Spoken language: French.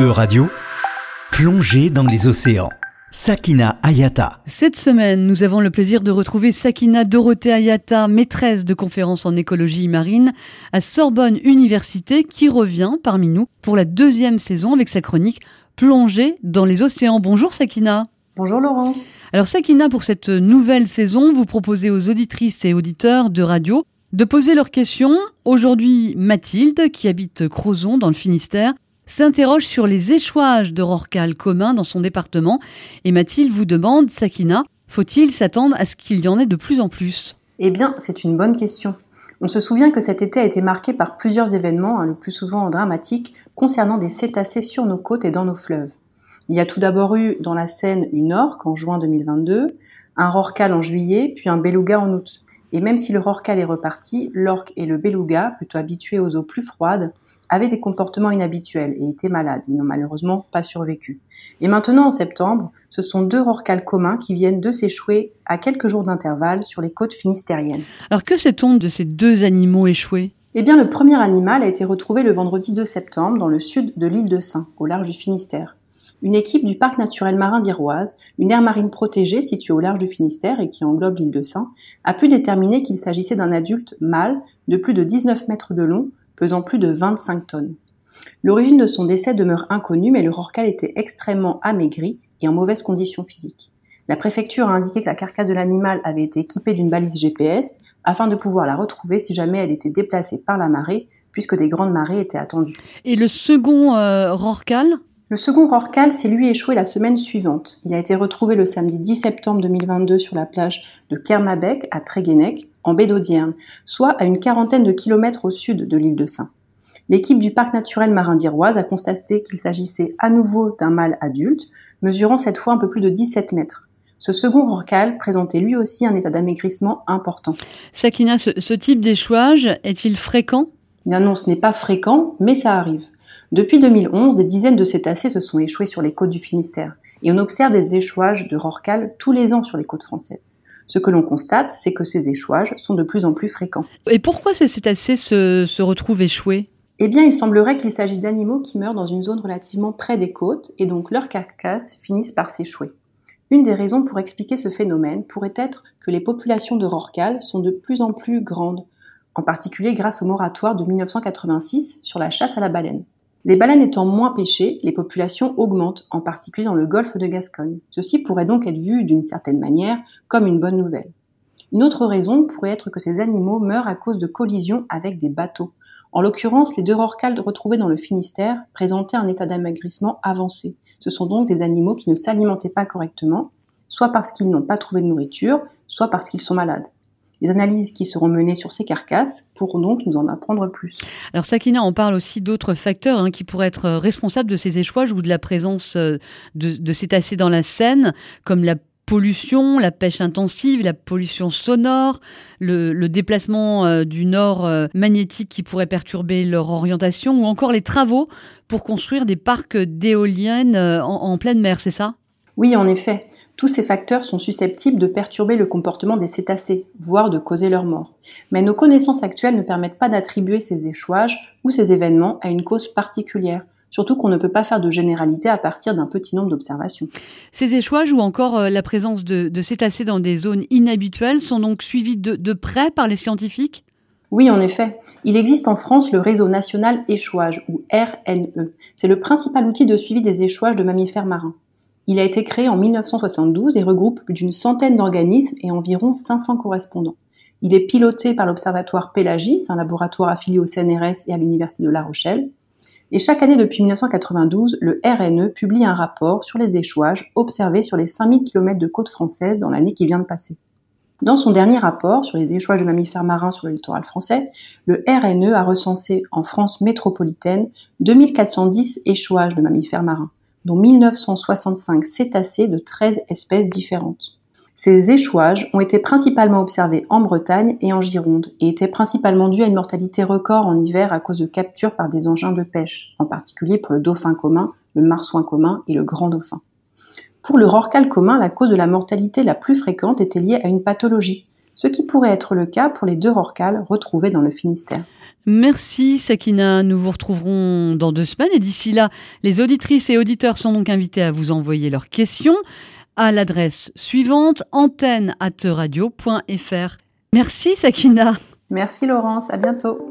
E-Radio, plongée dans les océans. Sakina Ayata. Cette semaine, nous avons le plaisir de retrouver Sakina Dorothée Ayata, maîtresse de conférences en écologie marine à Sorbonne Université, qui revient parmi nous pour la deuxième saison avec sa chronique Plongée dans les océans. Bonjour Sakina. Bonjour Laurence. Alors Sakina, pour cette nouvelle saison, vous proposez aux auditrices et auditeurs de radio de poser leurs questions. Aujourd'hui, Mathilde, qui habite Crozon dans le Finistère, s'interroge sur les échouages de rorcal commun dans son département. Et Mathilde vous demande, Sakina, faut-il s'attendre à ce qu'il y en ait de plus en plus? Eh bien, c'est une bonne question. On se souvient que cet été a été marqué par plusieurs événements, hein, le plus souvent dramatiques, concernant des cétacés sur nos côtes et dans nos fleuves. Il y a tout d'abord eu dans la Seine une orque en juin 2022, un rorcal en juillet, puis un beluga en août. Et même si le rorcal est reparti, l'orque et le beluga, plutôt habitués aux eaux plus froides, avaient des comportements inhabituels et étaient malades. Ils n'ont malheureusement pas survécu. Et maintenant, en septembre, ce sont deux rorcals communs qui viennent de s'échouer à quelques jours d'intervalle sur les côtes finistériennes. Alors que sait-on de ces deux animaux échoués? Eh bien, le premier animal a été retrouvé le vendredi 2 septembre dans le sud de l'île de Saint, au large du Finistère une équipe du parc naturel marin d'Iroise, une aire marine protégée située au large du Finistère et qui englobe l'île de Saint, a pu déterminer qu'il s'agissait d'un adulte mâle de plus de 19 mètres de long, pesant plus de 25 tonnes. L'origine de son décès demeure inconnue, mais le rorcal était extrêmement amaigri et en mauvaise condition physique. La préfecture a indiqué que la carcasse de l'animal avait été équipée d'une balise GPS afin de pouvoir la retrouver si jamais elle était déplacée par la marée, puisque des grandes marées étaient attendues. Et le second euh, rorcal le second rorcal s'est lui échoué la semaine suivante. Il a été retrouvé le samedi 10 septembre 2022 sur la plage de Kermabec à Tréguenec, en baie d'Audierne, soit à une quarantaine de kilomètres au sud de l'île de Saint. L'équipe du parc naturel marin d'Iroise a constaté qu'il s'agissait à nouveau d'un mâle adulte, mesurant cette fois un peu plus de 17 mètres. Ce second rorcal présentait lui aussi un état d'amaigrissement important. Sakina, ce, ce type d'échouage est-il fréquent? Bien non, ce n'est pas fréquent, mais ça arrive. Depuis 2011, des dizaines de cétacés se sont échoués sur les côtes du Finistère, et on observe des échouages de rorcal tous les ans sur les côtes françaises. Ce que l'on constate, c'est que ces échouages sont de plus en plus fréquents. Et pourquoi ces cétacés se, se retrouvent échoués Eh bien, il semblerait qu'il s'agisse d'animaux qui meurent dans une zone relativement près des côtes, et donc leurs carcasses finissent par s'échouer. Une des raisons pour expliquer ce phénomène pourrait être que les populations de rorcal sont de plus en plus grandes, en particulier grâce au moratoire de 1986 sur la chasse à la baleine. Les baleines étant moins pêchées, les populations augmentent, en particulier dans le golfe de Gascogne. Ceci pourrait donc être vu d'une certaine manière comme une bonne nouvelle. Une autre raison pourrait être que ces animaux meurent à cause de collisions avec des bateaux. En l'occurrence, les deux rorcales retrouvés dans le Finistère présentaient un état d'amaigrissement avancé. Ce sont donc des animaux qui ne s'alimentaient pas correctement, soit parce qu'ils n'ont pas trouvé de nourriture, soit parce qu'ils sont malades. Les analyses qui seront menées sur ces carcasses pourront donc nous en apprendre plus. Alors Sakina, on parle aussi d'autres facteurs hein, qui pourraient être responsables de ces échouages ou de la présence euh, de, cétacés dans la Seine, comme la pollution, la pêche intensive, la pollution sonore, le, déplacement euh, du nord euh, magnétique qui pourrait perturber leur orientation, ou encore les travaux pour construire des parcs d'éoliennes en, en pleine mer, c'est ça? Oui, en effet. Tous ces facteurs sont susceptibles de perturber le comportement des cétacés, voire de causer leur mort. Mais nos connaissances actuelles ne permettent pas d'attribuer ces échouages ou ces événements à une cause particulière, surtout qu'on ne peut pas faire de généralité à partir d'un petit nombre d'observations. Ces échouages ou encore euh, la présence de, de, cétacés dans des zones inhabituelles sont donc suivis de, de près par les scientifiques? Oui, en effet. Il existe en France le réseau national échouage, ou RNE. C'est le principal outil de suivi des échouages de mammifères marins. Il a été créé en 1972 et regroupe plus d'une centaine d'organismes et environ 500 correspondants. Il est piloté par l'Observatoire Pélagis, un laboratoire affilié au CNRS et à l'Université de La Rochelle. Et chaque année depuis 1992, le RNE publie un rapport sur les échouages observés sur les 5000 km de côte française dans l'année qui vient de passer. Dans son dernier rapport sur les échouages de mammifères marins sur le littoral français, le RNE a recensé en France métropolitaine 2410 échouages de mammifères marins dont 1965 cétacés de 13 espèces différentes. Ces échouages ont été principalement observés en Bretagne et en Gironde et étaient principalement dus à une mortalité record en hiver à cause de captures par des engins de pêche, en particulier pour le dauphin commun, le marsouin commun et le grand dauphin. Pour le rorcal commun, la cause de la mortalité la plus fréquente était liée à une pathologie, ce qui pourrait être le cas pour les deux rorquals retrouvés dans le Finistère. Merci Sakina, nous vous retrouverons dans deux semaines et d'ici là, les auditrices et auditeurs sont donc invités à vous envoyer leurs questions à l'adresse suivante antenne Merci Sakina. Merci Laurence, à bientôt.